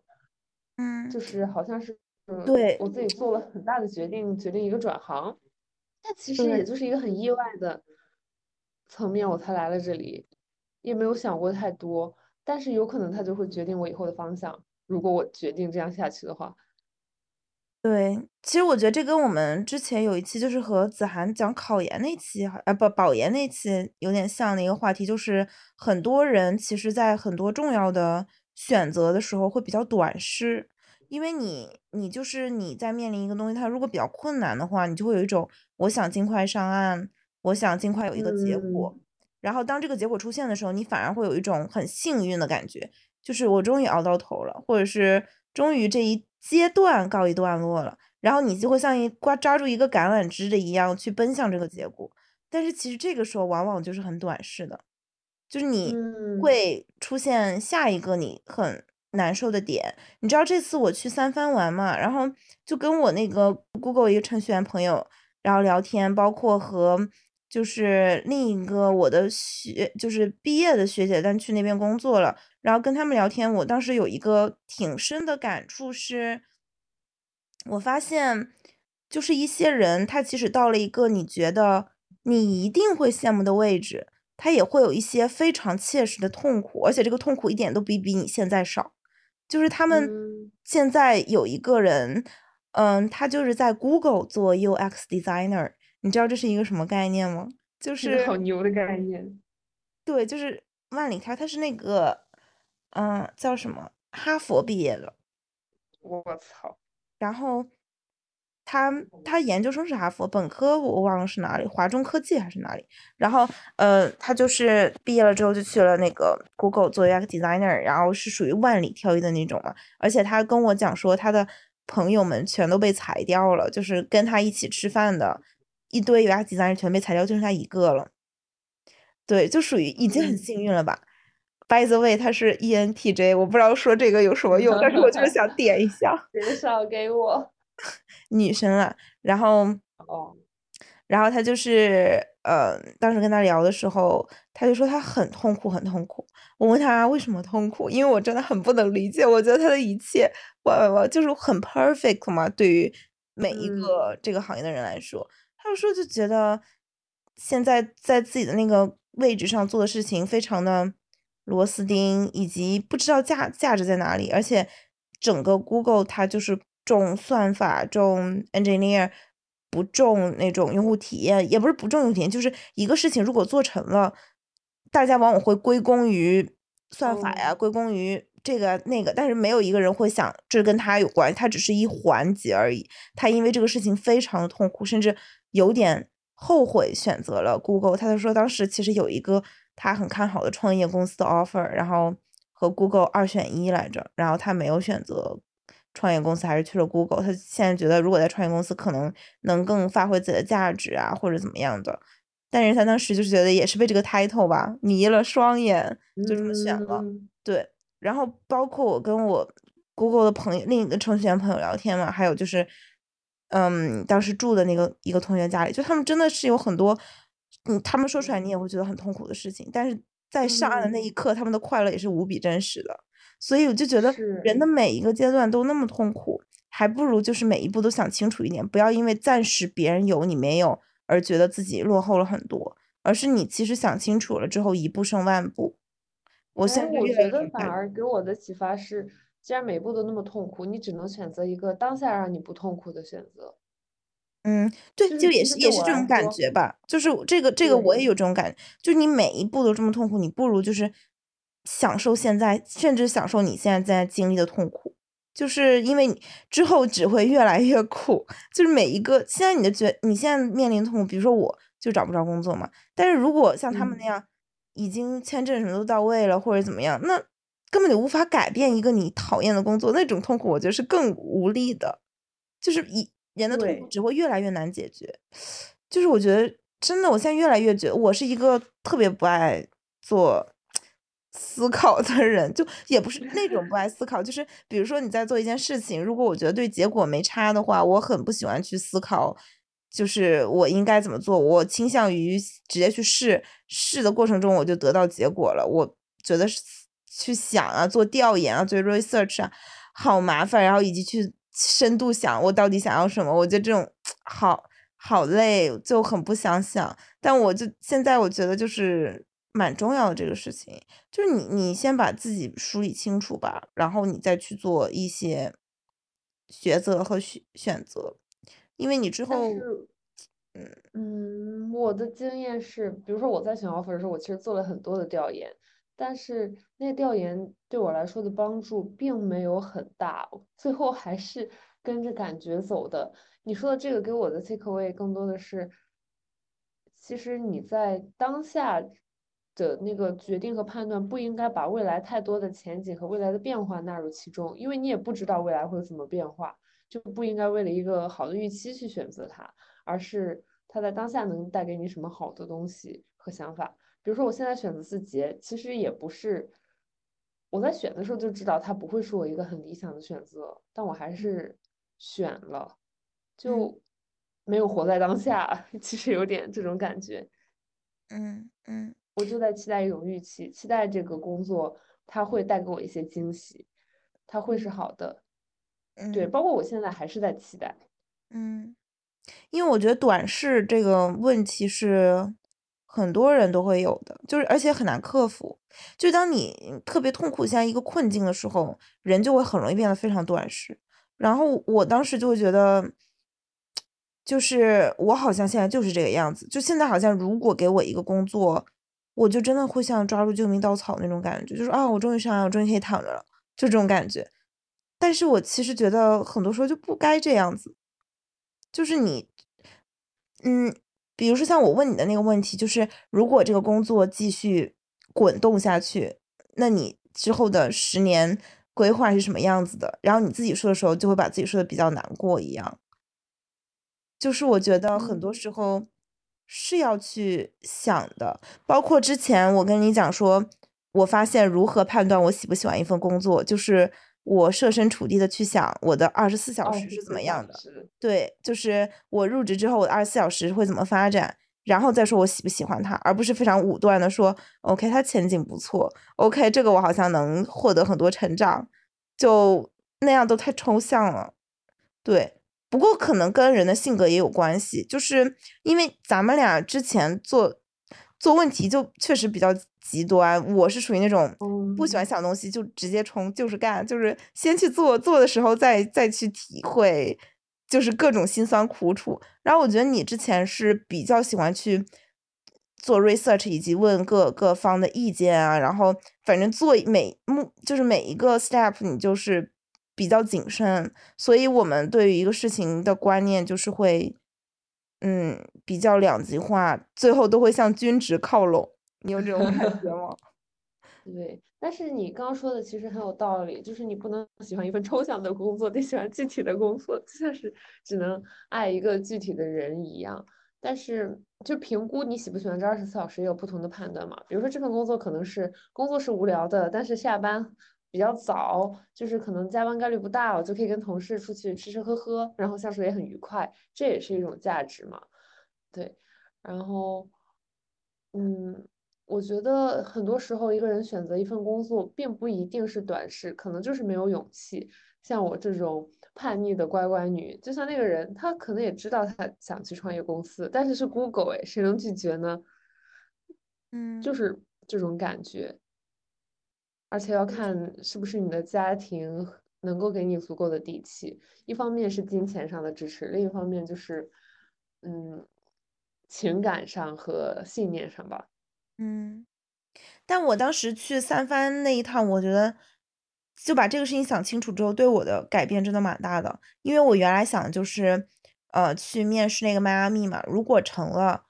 嗯，就是好像是，对我自己做了很大的决定，决定一个转行，但其实也就是一个很意外的。层面我才来了这里，也没有想过太多，但是有可能他就会决定我以后的方向。如果我决定这样下去的话，对，其实我觉得这跟我们之前有一期就是和子涵讲考研那期，啊不保研那期有点像的一个话题，就是很多人其实在很多重要的选择的时候会比较短视，因为你你就是你在面临一个东西，它如果比较困难的话，你就会有一种我想尽快上岸。我想尽快有一个结果，然后当这个结果出现的时候，你反而会有一种很幸运的感觉，就是我终于熬到头了，或者是终于这一阶段告一段落了，然后你就会像一抓抓住一个橄榄枝的一样去奔向这个结果。但是其实这个时候往往就是很短视的，就是你会出现下一个你很难受的点。你知道这次我去三藩玩嘛，然后就跟我那个 Google 一个程序员朋友然后聊天，包括和。就是另一个我的学，就是毕业的学姐，但去那边工作了。然后跟他们聊天，我当时有一个挺深的感触是，我发现，就是一些人，他即使到了一个你觉得你一定会羡慕的位置，他也会有一些非常切实的痛苦，而且这个痛苦一点都比比你现在少。就是他们现在有一个人，嗯，他就是在 Google 做 UX designer。你知道这是一个什么概念吗？就是好牛的概念。对，就是万里开，他是那个，嗯，叫什么？哈佛毕业的。我操！然后他他研究生是哈佛，本科我忘了是哪里，华中科技还是哪里。然后呃，他就是毕业了之后就去了那个 Google 做 UX designer，然后是属于万里挑一的那种嘛。而且他跟我讲说，他的朋友们全都被裁掉了，就是跟他一起吃饭的。一堆 UX designer 全被裁掉，就剩他一个了。对，就属于已经很幸运了吧。By the way，他是 ENTJ，我不知道说这个有什么用，但是我就是想点一下。介绍给我，女生啊，然后哦，然后他就是呃，当时跟他聊的时候，他就说他很痛苦，很痛苦。我问他为什么痛苦，因为我真的很不能理解，我觉得他的一切，我我就是很 perfect 嘛，对于每一个这个行业的人来说，他就说就觉得现在在自己的那个位置上做的事情非常的螺丝钉，以及不知道价价值在哪里，而且整个 Google 它就是重算法，重 engineer，不重那种用户体验，也不是不重用户体验，就是一个事情如果做成了。大家往往会归功于算法呀，归功于这个那个，但是没有一个人会想这跟他有关系，他只是一环节而已。他因为这个事情非常的痛苦，甚至有点后悔选择了 Google。他就说当时其实有一个他很看好的创业公司的 offer，然后和 Google 二选一来着，然后他没有选择创业公司，还是去了 Google。他现在觉得如果在创业公司可能能更发挥自己的价值啊，或者怎么样的。但是他当时就是觉得也是被这个 title 吧迷了双眼，就这么选了。对，然后包括我跟我 Google 的朋友，另一个程序员朋友聊天嘛，还有就是，嗯，当时住的那个一个同学家里，就他们真的是有很多，嗯，他们说出来你也会觉得很痛苦的事情，但是在上岸的那一刻，他们的快乐也是无比真实的。所以我就觉得人的每一个阶段都那么痛苦，还不如就是每一步都想清楚一点，不要因为暂时别人有你没有。而觉得自己落后了很多，而是你其实想清楚了之后，一步胜万步。我现在我觉得反而给我的启发是，既然每步都那么痛苦，你只能选择一个当下让你不痛苦的选择。嗯，对，就也是也是这种感觉吧。就是这个这个我也有这种感觉，就是你每一步都这么痛苦，你不如就是享受现在，甚至享受你现在在经历的痛苦。就是因为你之后只会越来越苦，就是每一个现在你的觉，你现在面临痛苦，比如说我就找不着工作嘛。但是如果像他们那样，已经签证什么都到位了，或者怎么样，那根本就无法改变一个你讨厌的工作，那种痛苦我觉得是更无力的。就是一人的痛苦只会越来越难解决。就是我觉得真的，我现在越来越觉得我是一个特别不爱做。思考的人就也不是那种不爱思考，就是比如说你在做一件事情，如果我觉得对结果没差的话，我很不喜欢去思考，就是我应该怎么做，我倾向于直接去试，试的过程中我就得到结果了。我觉得去想啊，做调研啊，做 research 啊，好麻烦，然后以及去深度想我到底想要什么，我觉得这种好好累，就很不想想。但我就现在我觉得就是。蛮重要的这个事情，就是你你先把自己梳理清楚吧，然后你再去做一些抉择和选选择，因为你之后，嗯嗯，我的经验是，比如说我在选 offer 的时候，我其实做了很多的调研，但是那调研对我来说的帮助并没有很大，最后还是跟着感觉走的。你说的这个给我的 take away 更多的是，其实你在当下。的那个决定和判断不应该把未来太多的前景和未来的变化纳入其中，因为你也不知道未来会怎么变化，就不应该为了一个好的预期去选择它，而是它在当下能带给你什么好的东西和想法。比如说，我现在选择字节，其实也不是我在选的时候就知道它不会是我一个很理想的选择，但我还是选了，就没有活在当下，其实有点这种感觉。嗯嗯。我就在期待一种预期，期待这个工作它会带给我一些惊喜，它会是好的，对，包括我现在还是在期待，嗯，因为我觉得短视这个问题是很多人都会有的，就是而且很难克服，就当你特别痛苦、像一个困境的时候，人就会很容易变得非常短视，然后我当时就会觉得。就是我好像现在就是这个样子，就现在好像如果给我一个工作。我就真的会像抓住救命稻草那种感觉，就是啊，我终于上岸，我终于可以躺着了，就这种感觉。但是我其实觉得很多时候就不该这样子，就是你，嗯，比如说像我问你的那个问题，就是如果这个工作继续滚动下去，那你之后的十年规划是什么样子的？然后你自己说的时候，就会把自己说的比较难过一样。就是我觉得很多时候。是要去想的。包括之前我跟你讲说，我发现如何判断我喜不喜欢一份工作，就是我设身处地的去想我的二十四小时是怎么样的。对，就是我入职之后，我的二十四小时会怎么发展，然后再说我喜不喜欢他，而不是非常武断的说，OK，他前景不错，OK，这个我好像能获得很多成长，就那样都太抽象了。对。不过可能跟人的性格也有关系，就是因为咱们俩之前做做问题就确实比较极端。我是属于那种不喜欢想东西就直接冲，就是干，就是先去做，做的时候再再去体会，就是各种辛酸苦楚。然后我觉得你之前是比较喜欢去做 research，以及问各各方的意见啊，然后反正做每目就是每一个 step，你就是。比较谨慎，所以我们对于一个事情的观念就是会，嗯，比较两极化，最后都会向均值靠拢。你有这种感觉吗？对，但是你刚刚说的其实很有道理，就是你不能喜欢一份抽象的工作，得喜欢具体的工作，就像是只能爱一个具体的人一样。但是就评估你喜不喜欢这二十四小时也有不同的判断嘛。比如说这份工作可能是工作是无聊的，但是下班。比较早，就是可能加班概率不大，我就可以跟同事出去吃吃喝喝，然后相处也很愉快，这也是一种价值嘛。对，然后，嗯，我觉得很多时候一个人选择一份工作，并不一定是短视，可能就是没有勇气。像我这种叛逆的乖乖女，就像那个人，他可能也知道他想去创业公司，但是是 Google 哎，谁能拒绝呢？嗯，就是这种感觉。而且要看是不是你的家庭能够给你足够的底气，一方面是金钱上的支持，另一方面就是，嗯，情感上和信念上吧。嗯，但我当时去三番那一趟，我觉得就把这个事情想清楚之后，对我的改变真的蛮大的。因为我原来想就是，呃，去面试那个迈阿密嘛，如果成了，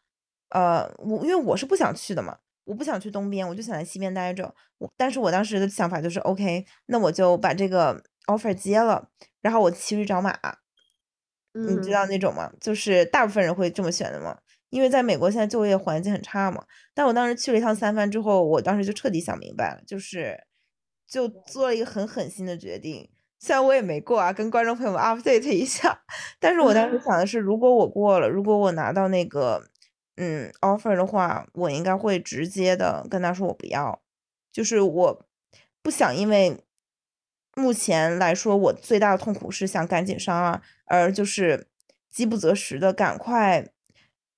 呃，我因为我是不想去的嘛。我不想去东边，我就想在西边待着。我，但是我当时的想法就是，OK，那我就把这个 offer 接了，然后我骑驴找马。你知道那种吗？就是大部分人会这么选的嘛，因为在美国现在就业环境很差嘛。但我当时去了一趟三藩之后，我当时就彻底想明白了，就是就做了一个很狠心的决定。虽然我也没过啊，跟观众朋友们 update 一下，但是我当时想的是，如果我过了，如果我拿到那个。嗯，offer 的话，我应该会直接的跟他说我不要，就是我不想因为目前来说我最大的痛苦是想赶紧上岸，而就是饥不择食的赶快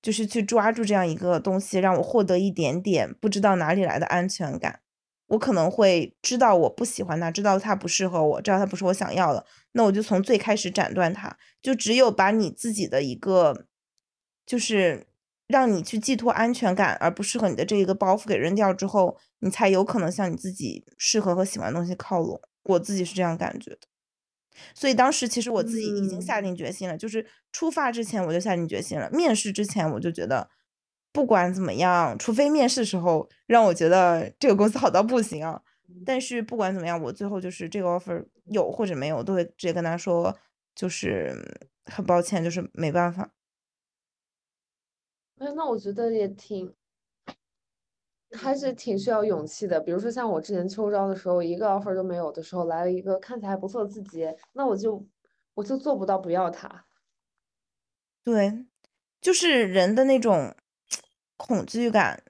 就是去抓住这样一个东西，让我获得一点点不知道哪里来的安全感。我可能会知道我不喜欢他，知道他不适合我，知道他不是我想要的，那我就从最开始斩断他。就只有把你自己的一个就是。让你去寄托安全感，而不适合你的这一个包袱给扔掉之后，你才有可能向你自己适合和喜欢的东西靠拢。我自己是这样感觉的，所以当时其实我自己已经下定决心了，就是出发之前我就下定决心了。面试之前我就觉得，不管怎么样，除非面试时候让我觉得这个公司好到不行啊，但是不管怎么样，我最后就是这个 offer 有或者没有，都会直接跟他说，就是很抱歉，就是没办法。哎，那我觉得也挺，还是挺需要勇气的。比如说像我之前秋招的时候，一个 offer 都没有的时候，来了一个看起来不错的字节，那我就我就做不到不要他。对，就是人的那种恐惧感，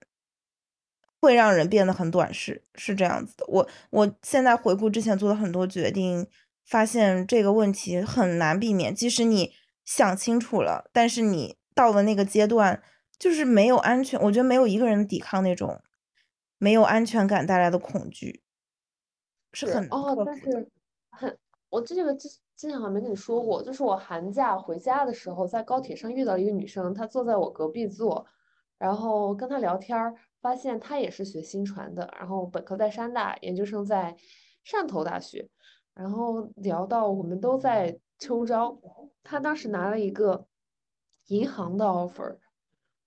会让人变得很短视，是这样子的。我我现在回顾之前做的很多决定，发现这个问题很难避免。即使你想清楚了，但是你到了那个阶段。就是没有安全，我觉得没有一个人抵抗那种没有安全感带来的恐惧，是很哦。但是很，我这个之之前好像没跟你说过，就是我寒假回家的时候，在高铁上遇到一个女生，她坐在我隔壁座，然后跟她聊天儿，发现她也是学新传的，然后本科在山大，研究生在汕头大学，然后聊到我们都在秋招，她当时拿了一个银行的 offer。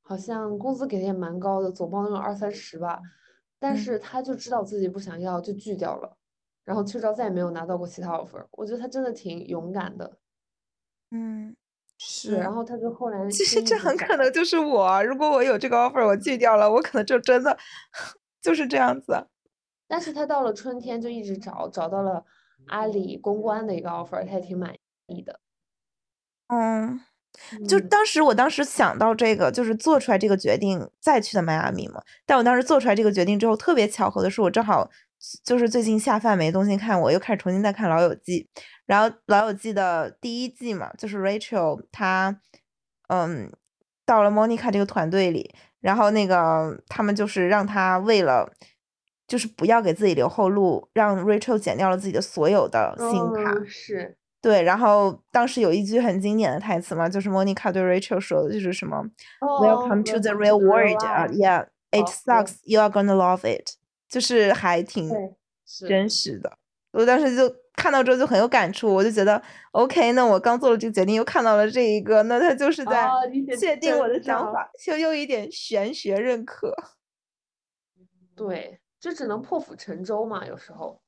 好像工资给的也蛮高的，总包能有二三十吧，但是他就知道自己不想要，就拒掉了，然后秋招再也没有拿到过其他 offer。我觉得他真的挺勇敢的。嗯，是，然后他就后来其实这很可能就是我，如果我有这个 offer，我拒掉了，我可能就真的 就是这样子。但是他到了春天就一直找，找到了阿里公关的一个 offer，他也挺满意的。嗯，就当时我当时想到这个，就是做出来这个决定再去的迈阿密嘛。但我当时做出来这个决定之后，特别巧合的是，我正好就是最近下饭没东西看，我又开始重新再看《老友记》，然后《老友记》的第一季嘛，就是 Rachel 她，嗯，到了 Monica 这个团队里，然后那个他们就是让她为了。就是不要给自己留后路，让 Rachel 剪掉了自己的所有的信用卡。是，对。然后当时有一句很经典的台词嘛，就是 Monica 对 Rachel 说的，就是什么 “Welcome to the real world” 啊，Yeah，it sucks. You are gonna love it。就是还挺真实的。我当时就看到之后就很有感触，我就觉得 OK，那我刚做了这个决定，又看到了这一个，那他就是在确定我的想法，就又一点玄学认可。对。就只能破釜沉舟嘛，有时候。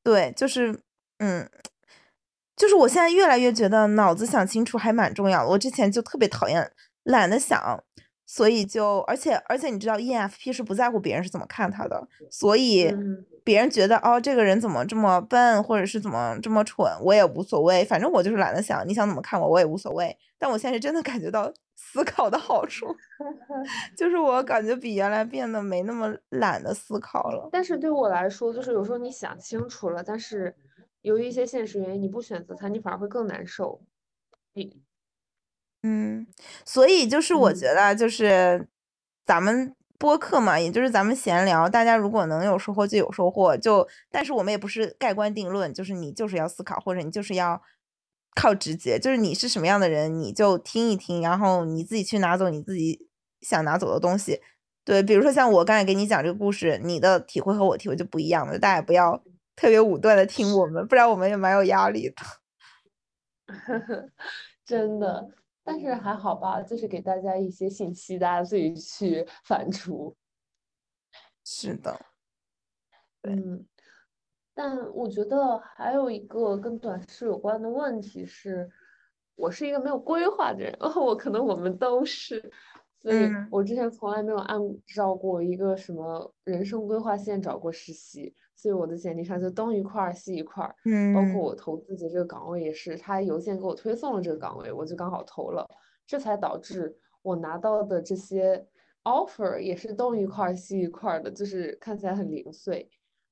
对，就是，嗯，就是我现在越来越觉得脑子想清楚还蛮重要的。我之前就特别讨厌懒得想，所以就，而且而且你知道，ENFP 是不在乎别人是怎么看他的，所以别人觉得哦这个人怎么这么笨，或者是怎么这么蠢，我也无所谓，反正我就是懒得想，你想怎么看我，我也无所谓。但我现在是真的感觉到。思考的好处，就是我感觉比原来变得没那么懒得思考了。但是对我来说，就是有时候你想清楚了，但是由于一些现实原因，你不选择它，你反而会更难受。你，嗯，所以就是我觉得，就是咱们播客嘛，也就是咱们闲聊，大家如果能有收获就有收获，就但是我们也不是盖棺定论，就是你就是要思考，或者你就是要。靠直觉，就是你是什么样的人，你就听一听，然后你自己去拿走你自己想拿走的东西。对，比如说像我刚才给你讲这个故事，你的体会和我体会就不一样了。大家不要特别武断的听我们，不然我们也蛮有压力的。真的，但是还好吧，就是给大家一些信息，大家自己去反刍。是的，嗯。但我觉得还有一个跟短视有关的问题是，我是一个没有规划的人，我可能我们都是，所以我之前从来没有按照过一个什么人生规划线找过实习，所以我的简历上就东一块儿西一块儿，嗯，包括我投自己这个岗位也是，他邮件给我推送了这个岗位，我就刚好投了，这才导致我拿到的这些 offer 也是东一块儿西一块儿的，就是看起来很零碎。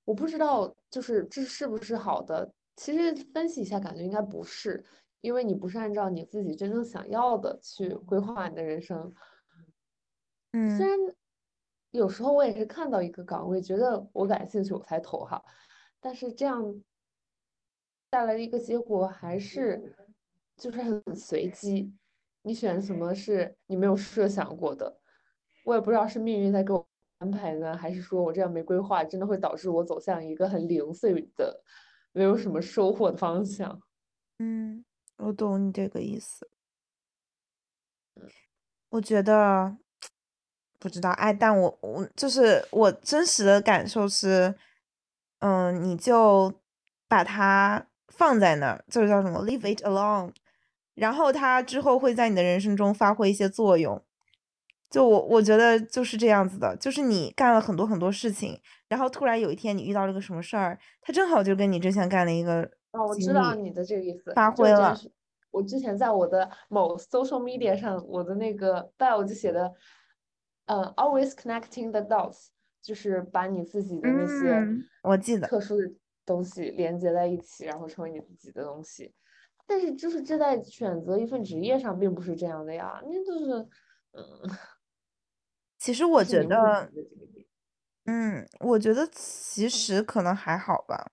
我不知道，就是这是不是好的？其实分析一下，感觉应该不是，因为你不是按照你自己真正想要的去规划你的人生。嗯，虽然有时候我也是看到一个岗位，觉得我感兴趣，我才投哈，但是这样带来的一个结果还是就是很随机，你选什么是你没有设想过的，我也不知道是命运在给我。安排呢，还是说我这样没规划，真的会导致我走向一个很零碎的、没有什么收获的方向？嗯，我懂你这个意思。我觉得不知道，哎，但我我就是我真实的感受是，嗯，你就把它放在那儿，就是叫什么，leave it alone，然后它之后会在你的人生中发挥一些作用。就我我觉得就是这样子的，就是你干了很多很多事情，然后突然有一天你遇到了个什么事儿，它正好就跟你之前干了一个哦，我知道你的这个意思，发挥了。我之前在我的某 social media 上，我的那个 bio 就写的，呃，always connecting the dots，就是把你自己的那些我记得特殊的东西连接在一起，然后成为你自己的东西。但是就是这在选择一份职业上并不是这样的呀，那就是嗯。其实我觉得，嗯，我觉得其实可能还好吧，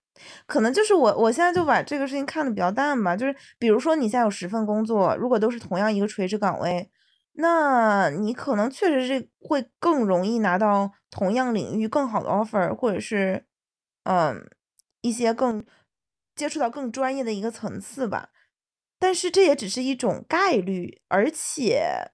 可能就是我我现在就把这个事情看得比较淡吧。就是比如说你现在有十份工作，如果都是同样一个垂直岗位，那你可能确实是会更容易拿到同样领域更好的 offer，或者是嗯一些更接触到更专业的一个层次吧。但是这也只是一种概率，而且。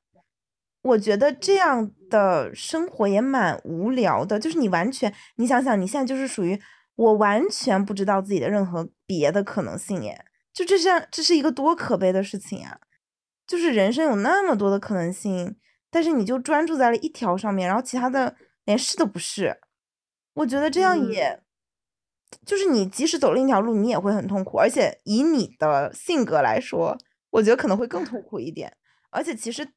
我觉得这样的生活也蛮无聊的，就是你完全，你想想，你现在就是属于我完全不知道自己的任何别的可能性耶，就这是，这是一个多可悲的事情呀！就是人生有那么多的可能性，但是你就专注在了一条上面，然后其他的连试都不试。我觉得这样也，就是你即使走另一条路，你也会很痛苦。而且以你的性格来说，我觉得可能会更痛苦一点。而且其实。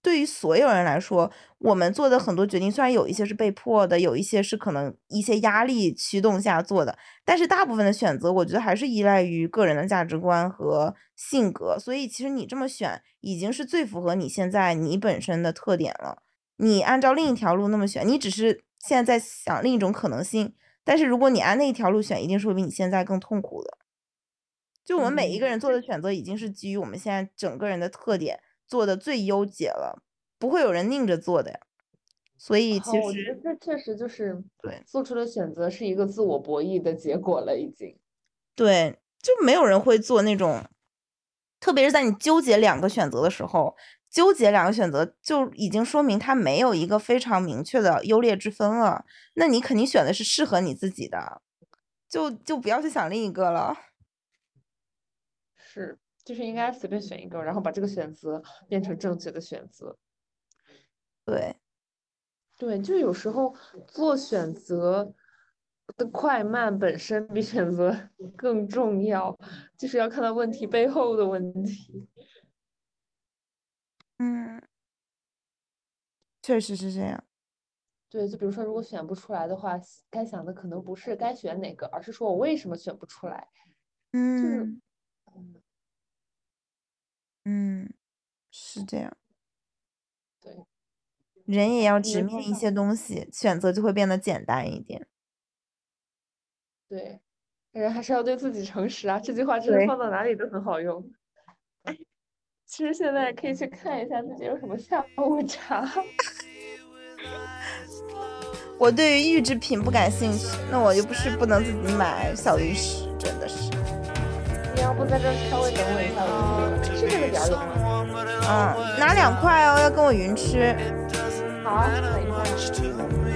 对于所有人来说，我们做的很多决定，虽然有一些是被迫的，有一些是可能一些压力驱动下做的，但是大部分的选择，我觉得还是依赖于个人的价值观和性格。所以，其实你这么选，已经是最符合你现在你本身的特点了。你按照另一条路那么选，你只是现在在想另一种可能性。但是，如果你按那一条路选，一定是会比你现在更痛苦的。就我们每一个人做的选择，已经是基于我们现在整个人的特点。做的最优解了，不会有人拧着做的呀。所以其实我觉得这确实就是对做出的选择是一个自我博弈的结果了，已经。对，就没有人会做那种，特别是在你纠结两个选择的时候，纠结两个选择就已经说明它没有一个非常明确的优劣之分了。那你肯定选的是适合你自己的，就就不要去想另一个了。是。就是应该随便选一个，然后把这个选择变成正确的选择。对，对，就有时候做选择的快慢本身比选择 更重要，就是要看到问题背后的问题。嗯，确实是这样。对，就比如说，如果选不出来的话，该想的可能不是该选哪个，而是说我为什么选不出来。嗯。嗯，是这样。对，人也要直面一些东西，选择就会变得简单一点。对，人还是要对自己诚实啊！这句话真的放到哪里都很好用。其实现在可以去看一下自己有什么下午茶。我对于预制品不感兴趣，那我又不是不能自己买小零食，真的是。不在这稍微等我一下，我吃这个点儿有吗？嗯，拿两块哦，要跟我云吃。好，等一下。